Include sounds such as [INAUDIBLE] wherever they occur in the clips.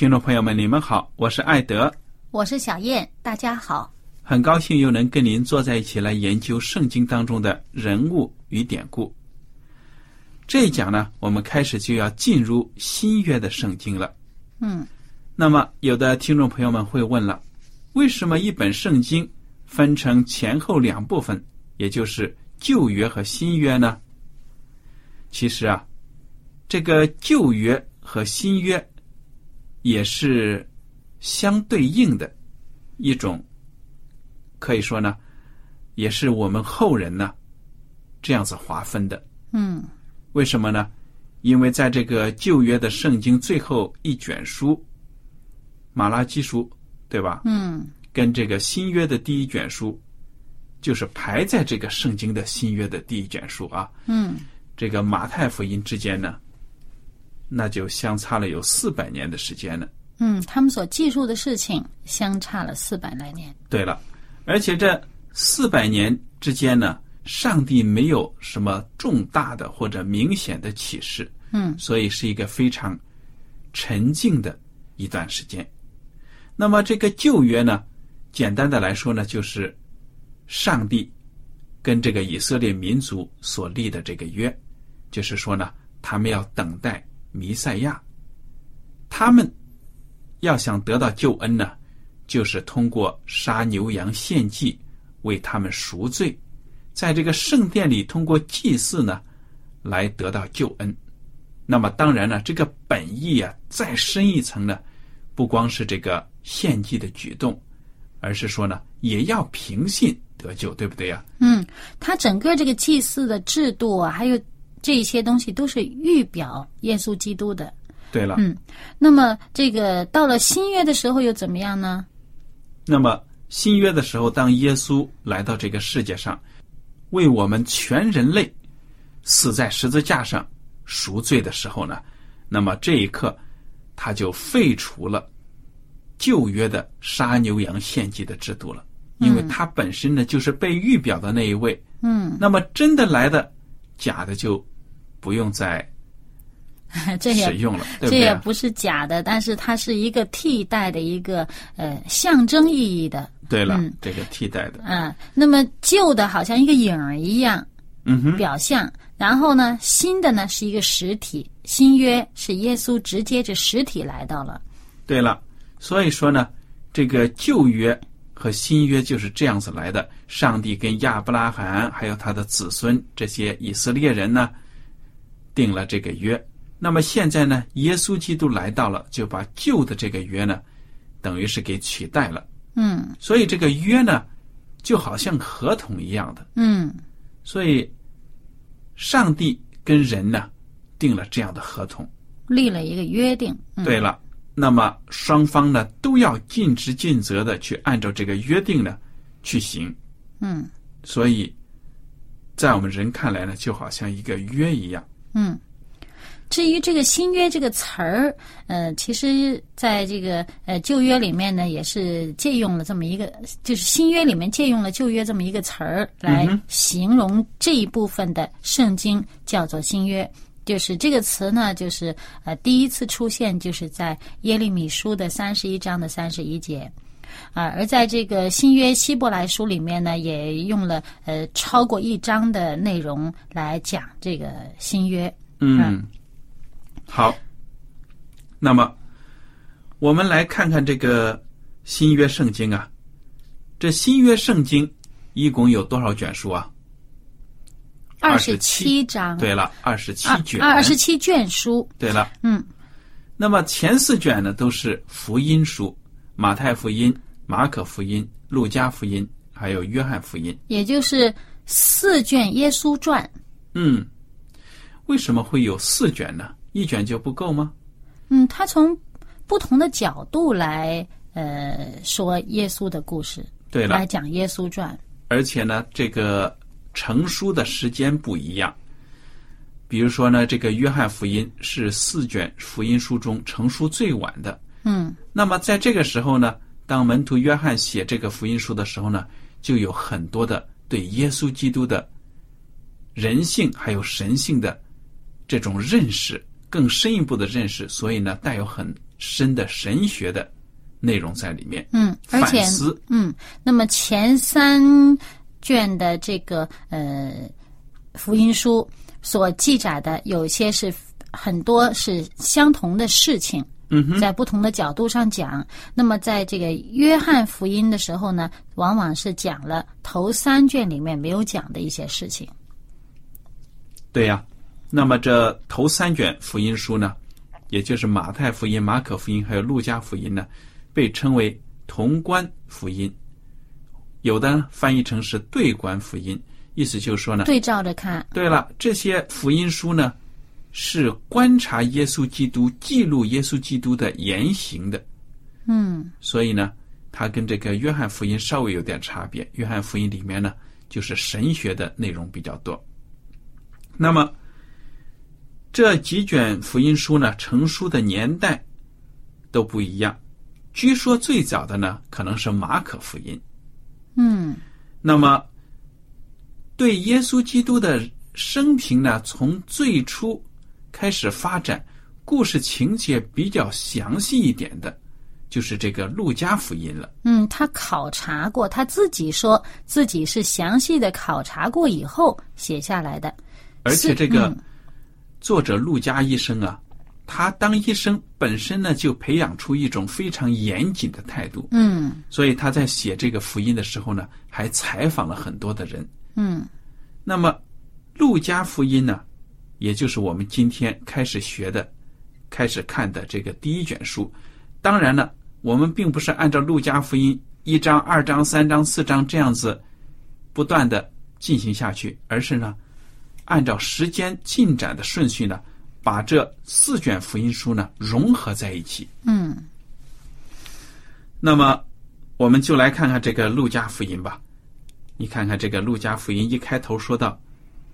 听众朋友们，你们好，我是艾德，我是小燕，大家好。很高兴又能跟您坐在一起来研究圣经当中的人物与典故。这一讲呢，我们开始就要进入新约的圣经了。嗯，那么有的听众朋友们会问了，为什么一本圣经分成前后两部分，也就是旧约和新约呢？其实啊，这个旧约和新约。也是相对应的一种，可以说呢，也是我们后人呢这样子划分的。嗯，为什么呢？因为在这个旧约的圣经最后一卷书《马拉基书》，对吧？嗯，跟这个新约的第一卷书，就是排在这个圣经的新约的第一卷书啊。嗯，这个马太福音之间呢。那就相差了有四百年的时间了。嗯，他们所记述的事情相差了四百来年。对了，而且这四百年之间呢，上帝没有什么重大的或者明显的启示。嗯，所以是一个非常沉静的一段时间。那么这个旧约呢，简单的来说呢，就是上帝跟这个以色列民族所立的这个约，就是说呢，他们要等待。弥赛亚，他们要想得到救恩呢，就是通过杀牛羊献祭为他们赎罪，在这个圣殿里通过祭祀呢来得到救恩。那么当然了，这个本意啊再深一层呢，不光是这个献祭的举动，而是说呢也要凭信得救，对不对呀？嗯，他整个这个祭祀的制度啊，还有。这些东西都是预表耶稣基督的。对了，嗯，那么这个到了新约的时候又怎么样呢？那么新约的时候，当耶稣来到这个世界上，为我们全人类死在十字架上赎罪的时候呢，那么这一刻他就废除了旧约的杀牛羊献祭的制度了，因为他本身呢就是被预表的那一位。嗯，那么真的来的，假的就。不用再 [LAUGHS] 这使用了，这也不是假的，但是它是一个替代的一个呃象征意义的。对了，这个替代的。嗯，那么旧的好像一个影儿一样，嗯哼，表象。然后呢，新的呢是一个实体，新约是耶稣直接这实体来到了。对了，所以说呢，这个旧约和新约就是这样子来的。上帝跟亚伯拉罕还有他的子孙这些以色列人呢。定了这个约，那么现在呢？耶稣基督来到了，就把旧的这个约呢，等于是给取代了。嗯，所以这个约呢，就好像合同一样的。嗯，所以上帝跟人呢，定了这样的合同，立了一个约定。对了，那么双方呢，都要尽职尽责的去按照这个约定呢去行。嗯，所以在我们人看来呢，就好像一个约一样。嗯，至于这个新约这个词儿，呃，其实在这个呃旧约里面呢，也是借用了这么一个，就是新约里面借用了旧约这么一个词儿来形容这一部分的圣经，叫做新约。就是这个词呢，就是呃第一次出现，就是在耶利米书的三十一章的三十一节。啊，而在这个新约希伯来书里面呢，也用了呃超过一章的内容来讲这个新约。嗯，好。那么，我们来看看这个新约圣经啊。这新约圣经一共有多少卷书啊？二十七章。对了，二十七卷。二十七卷书。对了。嗯。那么前四卷呢，都是福音书。马太福音、马可福音、路加福音，还有约翰福音，也就是四卷耶稣传。嗯，为什么会有四卷呢？一卷就不够吗？嗯，他从不同的角度来呃说耶稣的故事，对了，来讲耶稣传。而且呢，这个成书的时间不一样。比如说呢，这个约翰福音是四卷福音书中成书最晚的。嗯，那么在这个时候呢，当门徒约翰写这个福音书的时候呢，就有很多的对耶稣基督的人性还有神性的这种认识，更深一步的认识，所以呢，带有很深的神学的内容在里面。嗯，而且嗯，那么前三卷的这个呃福音书所记载的，有些是很多是相同的事情。在不同的角度上讲，那么在这个约翰福音的时候呢，往往是讲了头三卷里面没有讲的一些事情。对呀，那么这头三卷福音书呢，也就是马太福音、马可福音还有路加福音呢，被称为同关福音，有的翻译成是对关福音，意思就是说呢，对照着看。对了，这些福音书呢。是观察耶稣基督、记录耶稣基督的言行的，嗯，所以呢，它跟这个约翰福音稍微有点差别。约翰福音里面呢，就是神学的内容比较多。那么这几卷福音书呢，成书的年代都不一样。据说最早的呢，可能是马可福音。嗯，那么对耶稣基督的生平呢，从最初。开始发展，故事情节比较详细一点的，就是这个路加福音了。嗯，他考察过，他自己说自己是详细的考察过以后写下来的。而且这个作者路加医生啊，他当医生本身呢，就培养出一种非常严谨的态度。嗯，所以他在写这个福音的时候呢，还采访了很多的人。嗯，那么路加福音呢？也就是我们今天开始学的、开始看的这个第一卷书。当然了，我们并不是按照《路加福音》一章、二章、三章、四章这样子不断的进行下去，而是呢，按照时间进展的顺序呢，把这四卷福音书呢融合在一起。嗯。那么，我们就来看看这个《路加福音》吧。你看看这个《路加福音》一开头说到：“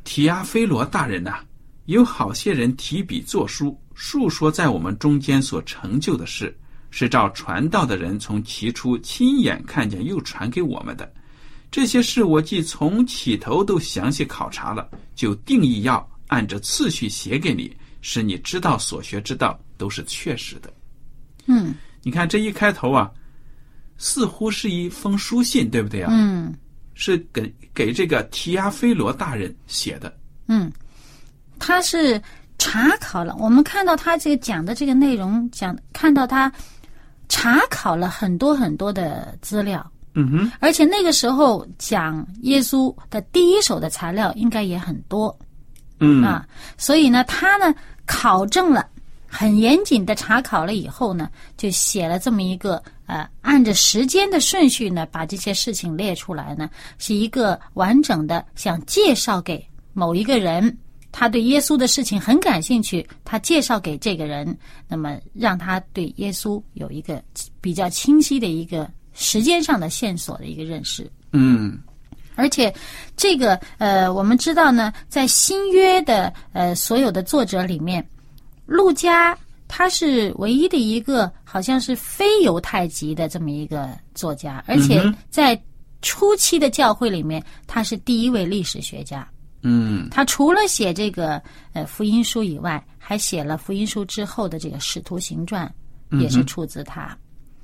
提阿菲罗大人呐。”有好些人提笔作书，述说在我们中间所成就的事，是照传道的人从起初亲眼看见又传给我们的。这些事我既从起头都详细考察了，就定义要按着次序写给你，使你知道所学之道都是确实的。嗯，你看这一开头啊，似乎是一封书信，对不对啊？嗯，是给给这个提亚菲罗大人写的。嗯。他是查考了，我们看到他这个讲的这个内容，讲看到他查考了很多很多的资料，嗯哼，而且那个时候讲耶稣的第一手的材料应该也很多，嗯。啊，所以呢，他呢考证了，很严谨的查考了以后呢，就写了这么一个呃，按着时间的顺序呢，把这些事情列出来呢，是一个完整的，想介绍给某一个人。他对耶稣的事情很感兴趣，他介绍给这个人，那么让他对耶稣有一个比较清晰的一个时间上的线索的一个认识。嗯，而且，这个呃，我们知道呢，在新约的呃所有的作者里面，路加他是唯一的一个好像是非犹太籍的这么一个作家，而且在初期的教会里面，他是第一位历史学家。嗯他除了写这个呃福音书以外，还写了福音书之后的这个使徒行传，也是出自他。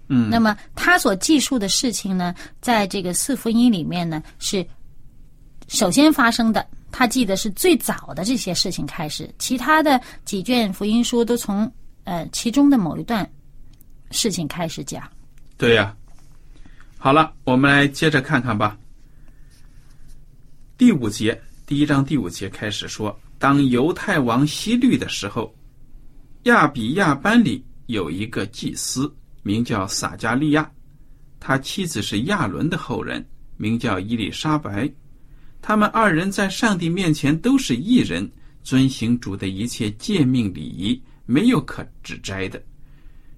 嗯，那么他所记述的事情呢，在这个四福音里面呢，是首先发生的。他记得是最早的这些事情开始，其他的几卷福音书都从呃其中的某一段事情开始讲。对呀、好了，我们来接着看看吧。第五节，第一章第五节开始说，当犹太王希律的时候，亚比亚班里有一个祭司，名叫撒加利亚，他妻子是亚伦的后人，名叫伊丽莎白。他们二人在上帝面前都是义人，遵行主的一切诫命礼仪，没有可指摘的。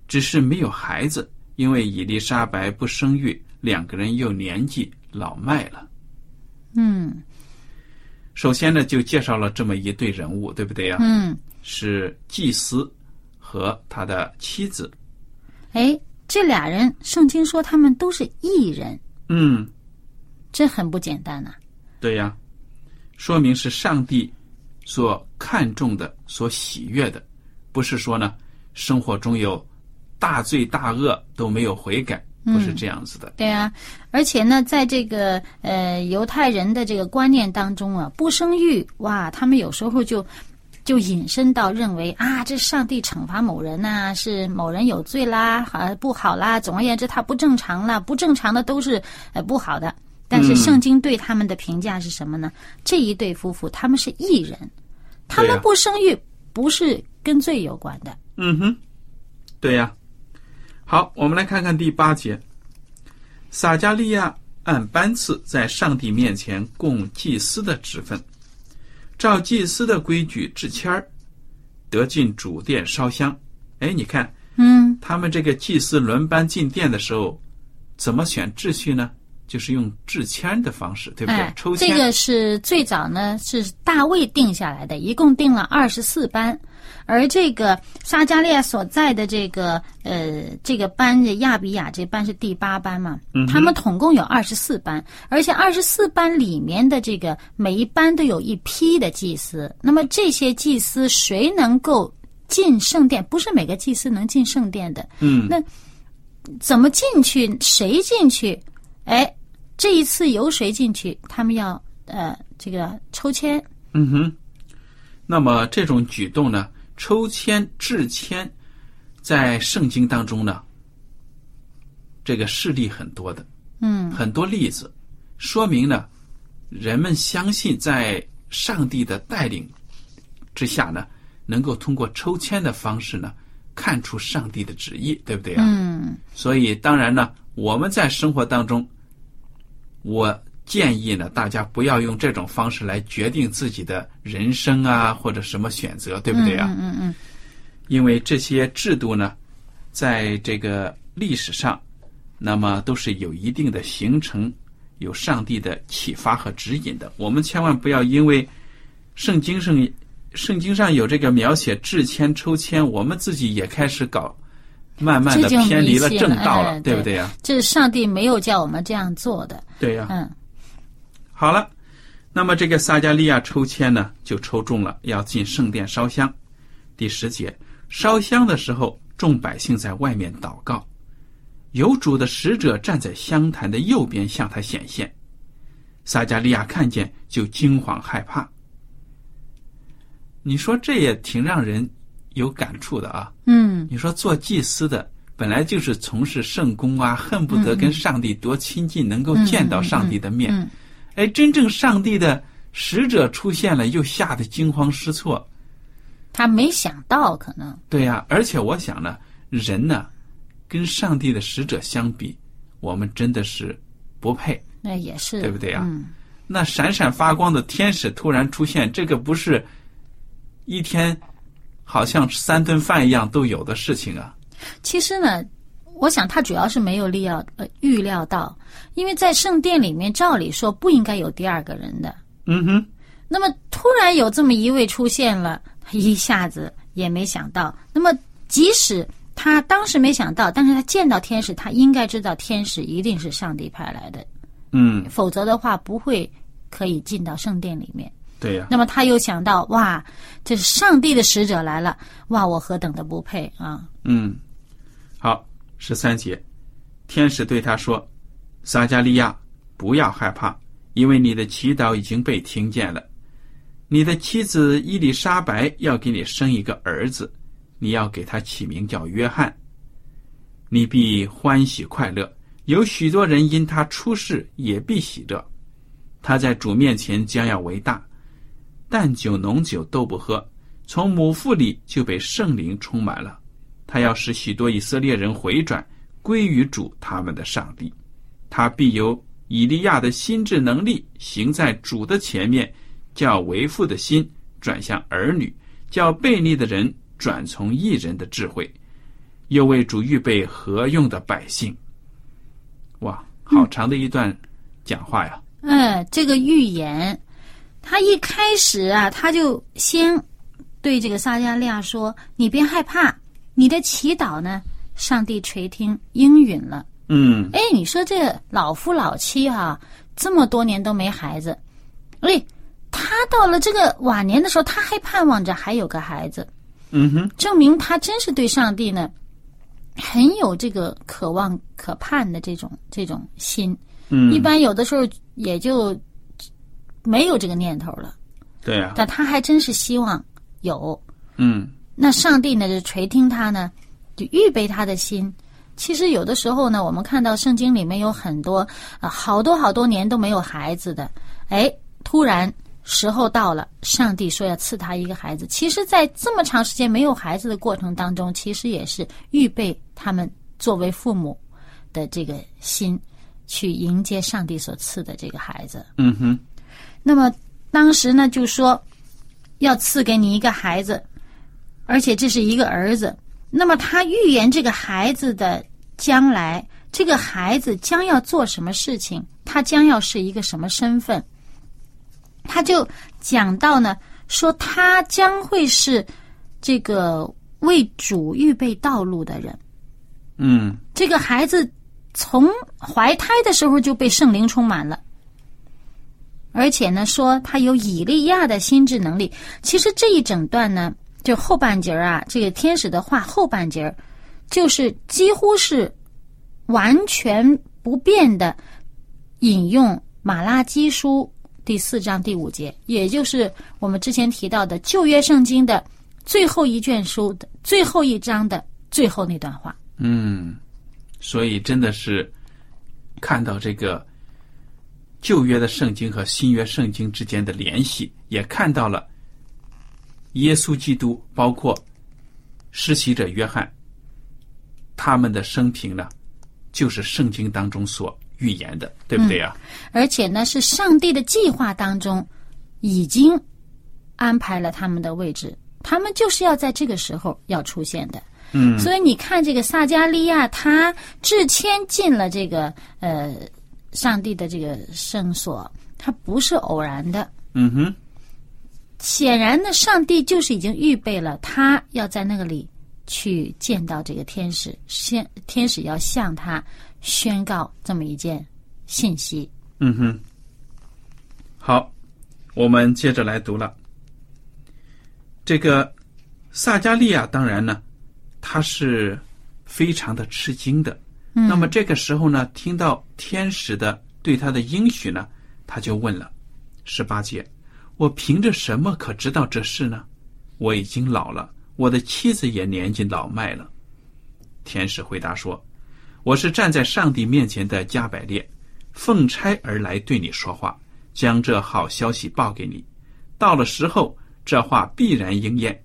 只是没有孩子，因为伊丽莎白不生育，两个人又年纪老迈了。嗯首先呢，就介绍了这么一对人物，对不对呀、嗯，是祭司和他的妻子。哎，这俩人，圣经说他们都是异人，嗯，这很不简单呐、对呀，说明是上帝所看重的、所喜悦的，不是说呢，生活中有大罪大恶都没有悔改，不是这样子的。对啊，而且呢，在这个呃犹太人的这个观念当中啊，不生育哇，他们有时候就就引申到认为啊，这上帝惩罚某人呐、是某人有罪啦，啊不好啦。总而言之，他不正常啦，不正常的都是呃不好的。但是嗯圣经对他们的评价是什么呢？这一对夫妇他们是异人，他们不生育不是跟罪有关的。嗯哼，对呀。好，我们来看看第八节。撒加利亚按班次在上帝面前供祭司的职分，照祭司的规矩制签儿，得进主殿烧香。哎，你看嗯他们这个祭司轮班进殿的时候，怎么选秩序呢？就是用制签的方式，对不对？哎抽，签。这个是最早呢是大卫定下来的，一共定了二十四班，而这个撒加利亚所在的这个呃这个班的亚比亚这班是第八班嘛，嗯他们统共有二十四班，而且二十四班里面的这个每一班都有一批的祭司，那么这些祭司谁能够进圣殿？不是每个祭司能进圣殿的，嗯，那怎么进去？谁进去？哎，这一次由谁进去？他们要呃这个抽签。嗯哼，那么这种举动呢，抽签、制签，在圣经当中呢，这个事例很多的，嗯很多例子，说明呢，人们相信在上帝的带领之下呢，能够通过抽签的方式呢，看出上帝的旨意，对不对啊？嗯所以当然呢，我们在生活当中，我建议呢，大家不要用这种方式来决定自己的人生啊，或者什么选择，对不对啊？嗯嗯嗯因为这些制度呢，在这个历史上，那么都是有一定的形成，有上帝的启发和指引的。我们千万不要因为圣经上圣经上有这个描写制签抽签，我们自己也开始搞，慢慢的偏离了正道了，哎对不对呀、这是上帝没有叫我们这样做的。对呀、嗯好了，那么这个撒加利亚抽签呢，就抽中了，要进圣殿烧香。第十节，烧香的时候，众百姓在外面祷告，有主的使者站在香坛的右边向他显现。撒加利亚看见，就惊慌害怕。你说这也挺让人有感触的啊！嗯你说做祭司的本来就是从事圣工啊，恨不得跟上帝多亲近，能够见到上帝的面。嗯哎，真正上帝的使者出现了，又吓得惊慌失措。他没想到，可能对呀、而且我想呢，人呢，跟上帝的使者相比，我们真的是不配。那也是对不对啊嗯那闪闪发光的天使突然出现，这个不是一天好像三顿饭一样都有的事情啊。其实呢，我想他主要是没有力料呃预料到，因为在圣殿里面，照理说不应该有第二个人的。嗯哼，那么突然有这么一位出现了，他一下子也没想到。那么即使他当时没想到，但是他见到天使，他应该知道天使一定是上帝派来的，嗯，否则的话不会可以进到圣殿里面。对呀、那么他又想到，哇，这是上帝的使者来了，哇，我何等的不配啊！嗯，好，十三节，天使对他说：“撒加利亚，不要害怕，因为你的祈祷已经被听见了。你的妻子伊丽莎白要给你生一个儿子，你要给他起名叫约翰。你必欢喜快乐，有许多人因他出世也必喜乐。他在主面前将要为大，淡酒浓酒都不喝，从母腹里就被圣灵充满了。他要使许多以色列人回转，归于主他们的上帝。他必由以利亚的心智能力，行在主的前面，叫为父的心转向儿女，叫悖逆的人转从义人的智慧，又为主预备合用的百姓。哇，好长的一段讲话呀！嗯，这个预言，他一开始啊，他就先对这个撒加利亚说：“你别害怕，你的祈祷呢，上帝垂听应允了。”嗯。哎，你说这老夫老妻哈、这么多年都没孩子，哎，他到了这个晚年的时候，他还盼望着还有个孩子，嗯哼，证明他真是对上帝呢很有这个渴望、可盼的这种这种心。嗯，一般有的时候也就没有这个念头了，对啊、但他还真是希望有。嗯那上帝呢，就垂听他呢，就预备他的心。其实有的时候呢，我们看到圣经里面有很多啊、好多好多年都没有孩子的，哎，突然时候到了，上帝说要赐他一个孩子。其实，在这么长时间没有孩子的过程当中，其实也是预备他们作为父母的这个心，去迎接上帝所赐的这个孩子。嗯哼，那么当时呢，就说要赐给你一个孩子，而且这是一个儿子。那么他预言这个孩子的将来，这个孩子将要做什么事情，他将要是一个什么身份，他就讲到呢，说他将会是这个为主预备道路的人。嗯这个孩子从怀胎的时候就被圣灵充满了，而且呢，说他有以利亚的心智能力。其实这一整段呢，就后半截儿啊，这个天使的话后半截儿，就是几乎是完全不变的引用马拉基书第四章第五节，也就是我们之前提到的旧约圣经的最后一卷书的最后一章的最后那段话。嗯，所以真的是看到这个旧约的圣经和新约圣经之间的联系，也看到了耶稣基督，包括施洗者约翰，他们的生平呢，就是圣经当中所预言的，对不对呀、而且呢，是上帝的计划当中已经安排了他们的位置，他们就是要在这个时候要出现的。嗯所以你看，这个撒加利亚他致谦进了这个呃上帝的这个圣所，他不是偶然的。嗯哼，显然呢，上帝就是已经预备了他要在那个里去见到这个天使，先天使要向他宣告这么一件信息。嗯哼。好，我们接着来读了。这个撒加利亚当然呢，他是非常的吃惊的。嗯那么这个时候呢，听到天使的对他的应许呢，他就问了：十八节，我凭着什么可知道这事呢？我已经老了，我的妻子也年纪老迈了。天使回答说：“我是站在上帝面前的加百列，奉差而来对你说话，将这好消息报给你。到了时候，这话必然应验。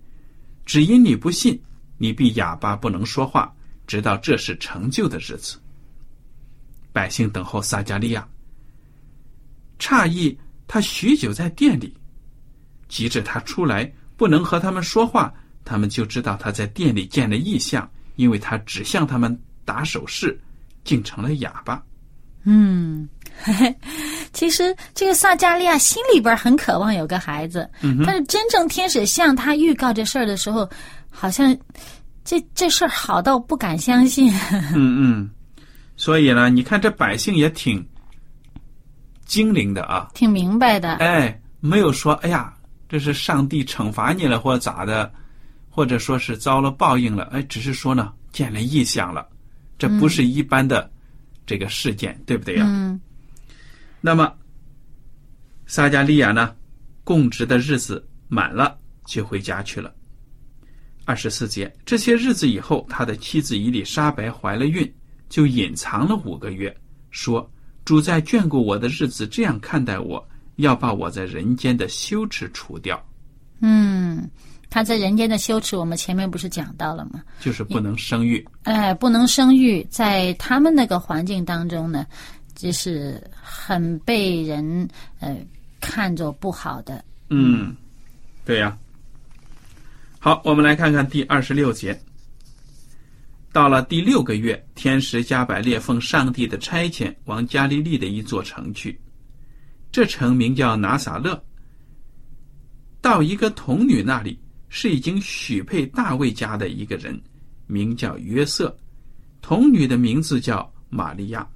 只因你不信，你必哑巴不能说话，直到这是成就的日子。百姓等候撒加利亚，诧异他许久在店里，急着他出来不能和他们说话，他们就知道他在店里见了异象，因为他只向他们打手势，竟成了哑巴。嗯，嘿嘿，其实这个撒加利亚心里边很渴望有个孩子，但是真正天使向他预告这事儿的时候，好像这这事儿好到不敢相信。[LAUGHS] 嗯嗯，所以呢，你看这百姓也挺精灵的啊，挺明白的。哎，没有说哎呀，这是上帝惩罚你了或者咋的，或者说是遭了报应了，哎，只是说呢见了异象了，这不是一般的。这个事件对不对呀？嗯。那么，撒加利亚呢，供职的日子满了，就回家去了。二十四节，这些日子以后，他的妻子伊丽莎白怀了孕，就隐藏了五个月，说：“主在眷顾我的日子这样看待我，要把我在人间的羞耻除掉。”嗯。他在人间的羞耻，我们前面不是讲到了吗？就是不能生育。哎，不能生育，在他们那个环境当中呢，就是很被人呃看作不好的。嗯，对呀。好，我们来看看第二十六节。到了第六个月，天使加百列奉上帝的差遣，往加利利的一座城去。这城名叫拿撒勒。到一个童女那里。是已经许配大卫家的一个人，名叫约瑟，童女的名字叫玛利亚。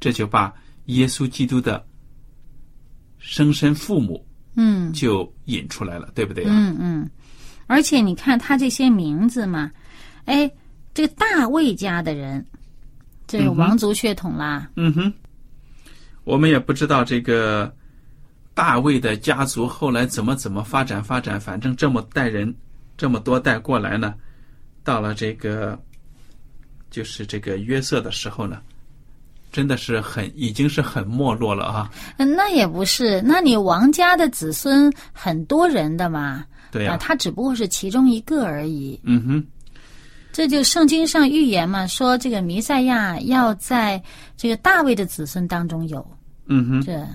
这就把耶稣基督的生身父母，嗯，就引出来了，对不对？嗯嗯。而且你看他这些名字嘛，哎，这个大卫家的人，这个王族血统啦。嗯哼。我们也不知道这个。大卫的家族后来怎么怎么发展发展？反正这么代人，这么多代过来呢，到了这个就是这个约瑟的时候呢，真的是很已经是很没落了啊。那也不是，那你王家的子孙很多人的嘛。对呀，他只不过是其中一个而已。嗯哼，这就圣经上预言嘛，说这个弥赛亚要在这个大卫的子孙当中有。嗯哼，这。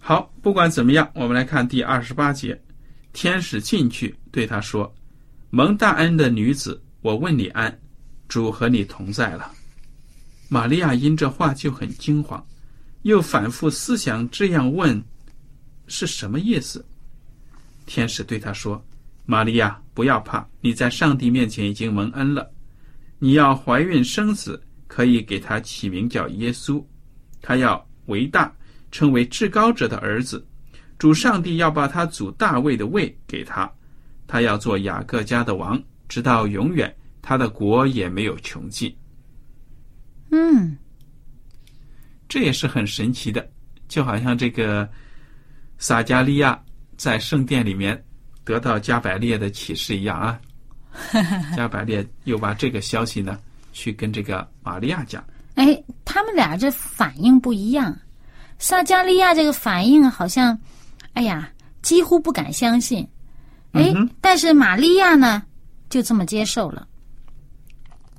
好，不管怎么样，我们来看第二十八节。天使进去对他说：“蒙大恩的女子，我问你安，主和你同在了。”玛利亚因这话就很惊慌，又反复思想这样问是什么意思。天使对他说：“玛利亚，不要怕，你在上帝面前已经蒙恩了。你要怀孕生子，可以给他起名叫耶稣，他要为大。”称为至高者的儿子，主上帝要把他祖大卫的位给他，他要做雅各家的王，直到永远，他的国也没有穷尽。嗯，这也是很神奇的，就好像这个撒加利亚在圣殿里面得到加百列的启示一样啊。[LAUGHS] 加百列又把这个消息呢，去跟这个玛利亚讲。哎，他们俩这反应不一样。撒加利亚这个反应好像，哎呀，几乎不敢相信。哎，但是玛利亚呢，就这么接受了。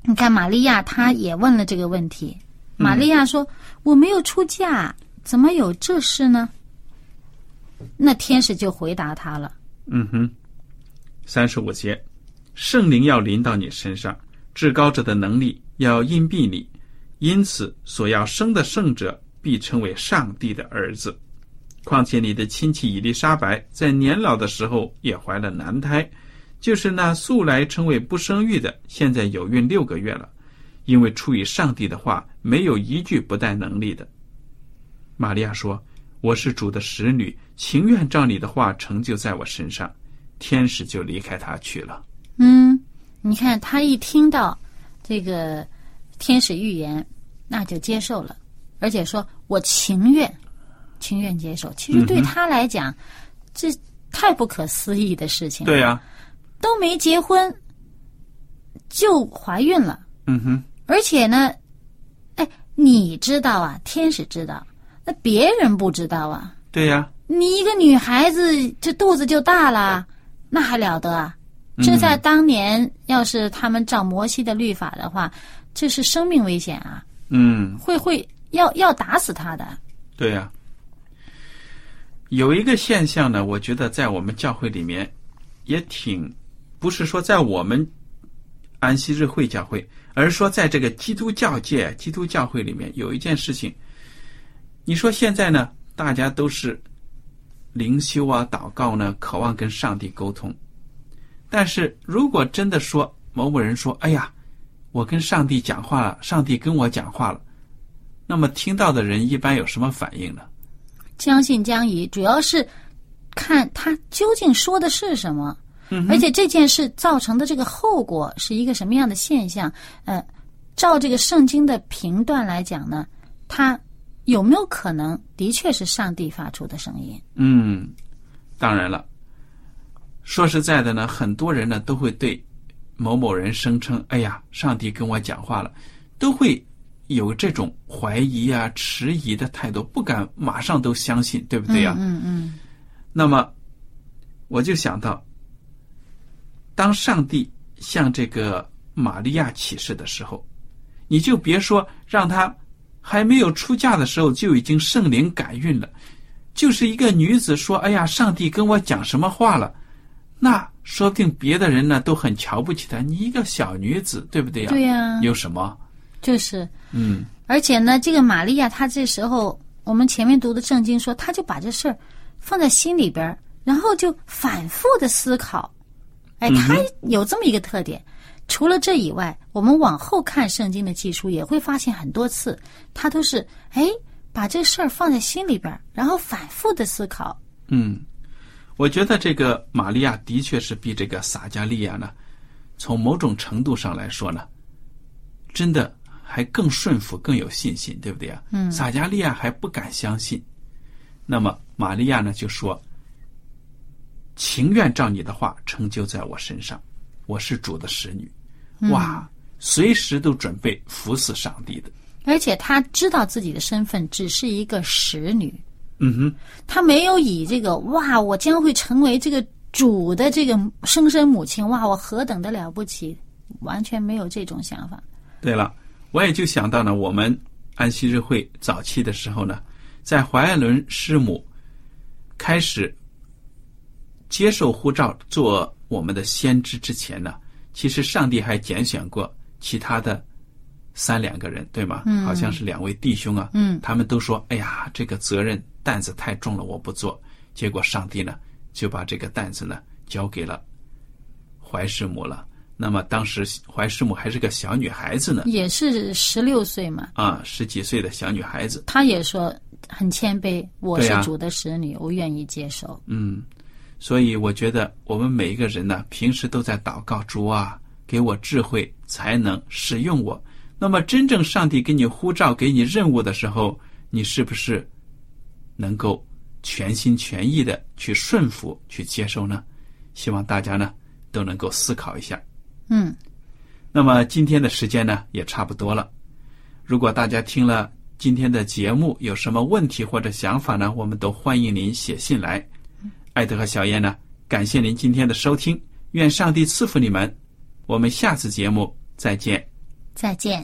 你看，玛利亚她也问了这个问题。玛利亚说：“我没有出嫁，怎么有这事呢？”那天使就回答他了。嗯哼，三十五节，圣灵要临到你身上，至高者的能力要荫蔽你，因此所要生的圣者。必称为上帝的儿子。况且你的亲戚伊丽莎白在年老的时候也怀了男胎，就是那素来称为不生育的，现在有孕六个月了。因为出于上帝的话，没有一句不带能力的。玛利亚说：“我是主的使女，情愿照你的话成就在我身上。”天使就离开他去了。嗯，你看他一听到这个天使预言，那就接受了。而且说我情愿，情愿接受。其实对他来讲，这太不可思议的事情。对呀，都没结婚就怀孕了。嗯哼。而且呢，哎，你知道啊，天使知道，那别人不知道啊。对呀。你一个女孩子，这肚子就大了，那还了得啊？这在当年，要是他们照摩西的律法的话，这是生命危险啊。嗯。会会。要要打死他的，对呀。有一个现象呢，我觉得在我们教会里面也挺，不是说在我们安息日会教会，而是说在这个基督教界、基督教会里面有一件事情。你说现在呢，大家都是灵修啊、祷告呢，渴望跟上帝沟通。但是如果真的说某某人说：“哎呀，我跟上帝讲话了，上帝跟我讲话了。”那么听到的人一般有什么反应呢？将信将疑，主要是看他究竟说的是什么，而且这件事造成的这个后果是一个什么样的现象？呃，照这个圣经的评断来讲呢，他有没有可能的确是上帝发出的声音？嗯，当然了。说实在的呢，很多人呢都会对某某人声称：“哎呀，上帝跟我讲话了。”都会。有这种怀疑啊、迟疑的态度，不敢马上都相信，对不对呀？嗯嗯。那么，我就想到，当上帝向这个玛利亚启示的时候，你就别说让他还没有出嫁的时候就已经圣灵感孕了，就是一个女子说：“哎呀，上帝跟我讲什么话了？”那说不定别的人呢都很瞧不起她。你一个小女子，对不对呀？对呀。有什么？就是，嗯，而且呢，这个玛利亚她这时候，我们前面读的圣经说，她就把这事儿放在心里边然后就反复的思考。哎，她有这么一个特点。除了这以外，我们往后看圣经的记述，也会发现很多次，他都是哎把这事儿放在心里边然后反复的思考。嗯，我觉得这个玛利亚的确是比这个撒加利亚呢，从某种程度上来说呢，真的。还更顺服，更有信心，对不对啊？嗯。撒加利亚还不敢相信，那么玛利亚呢就说：“情愿照你的话成就在我身上，我是主的使女。”哇，随时都准备服侍上帝的。而且他知道自己的身份只是一个使女。嗯哼。他没有以这个哇，我将会成为这个主的这个生身母亲，哇，我何等的了不起，完全没有这种想法。对了。我也就想到呢，我们安息日会早期的时候呢，在怀爱伦师母开始接受护照做我们的先知之前呢，其实上帝还拣选过其他的三两个人，对吗？嗯。好像是两位弟兄啊。嗯。他们都说：“哎呀，这个责任担子太重了，我不做。”结果上帝呢就把这个担子呢交给了怀师母了。那么当时怀师母还是个小女孩子呢，也是十六岁嘛。啊，十几岁的小女孩子，她也说很谦卑，我是主的使女，我愿意接受。嗯，所以我觉得我们每一个人呢，平时都在祷告主啊，给我智慧才能使用我。那么真正上帝给你呼召、给你任务的时候，你是不是能够全心全意的去顺服、去接受呢？希望大家呢都能够思考一下。嗯，那么今天的时间呢也差不多了。如果大家听了今天的节目有什么问题或者想法呢，我们都欢迎您写信来。艾德和小燕呢，感谢您今天的收听，愿上帝赐福你们。我们下次节目再见。再见。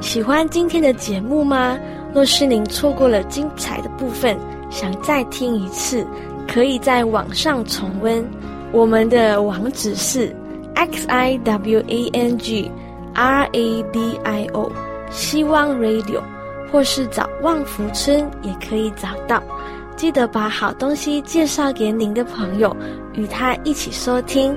喜欢今天的节目吗？若是您错过了精彩的部分，想再听一次，可以在网上重温。我们的网址是 x i w a n g r a d i o 希望 radio，或是找旺福村也可以找到。记得把好东西介绍给您的朋友，与他一起收听。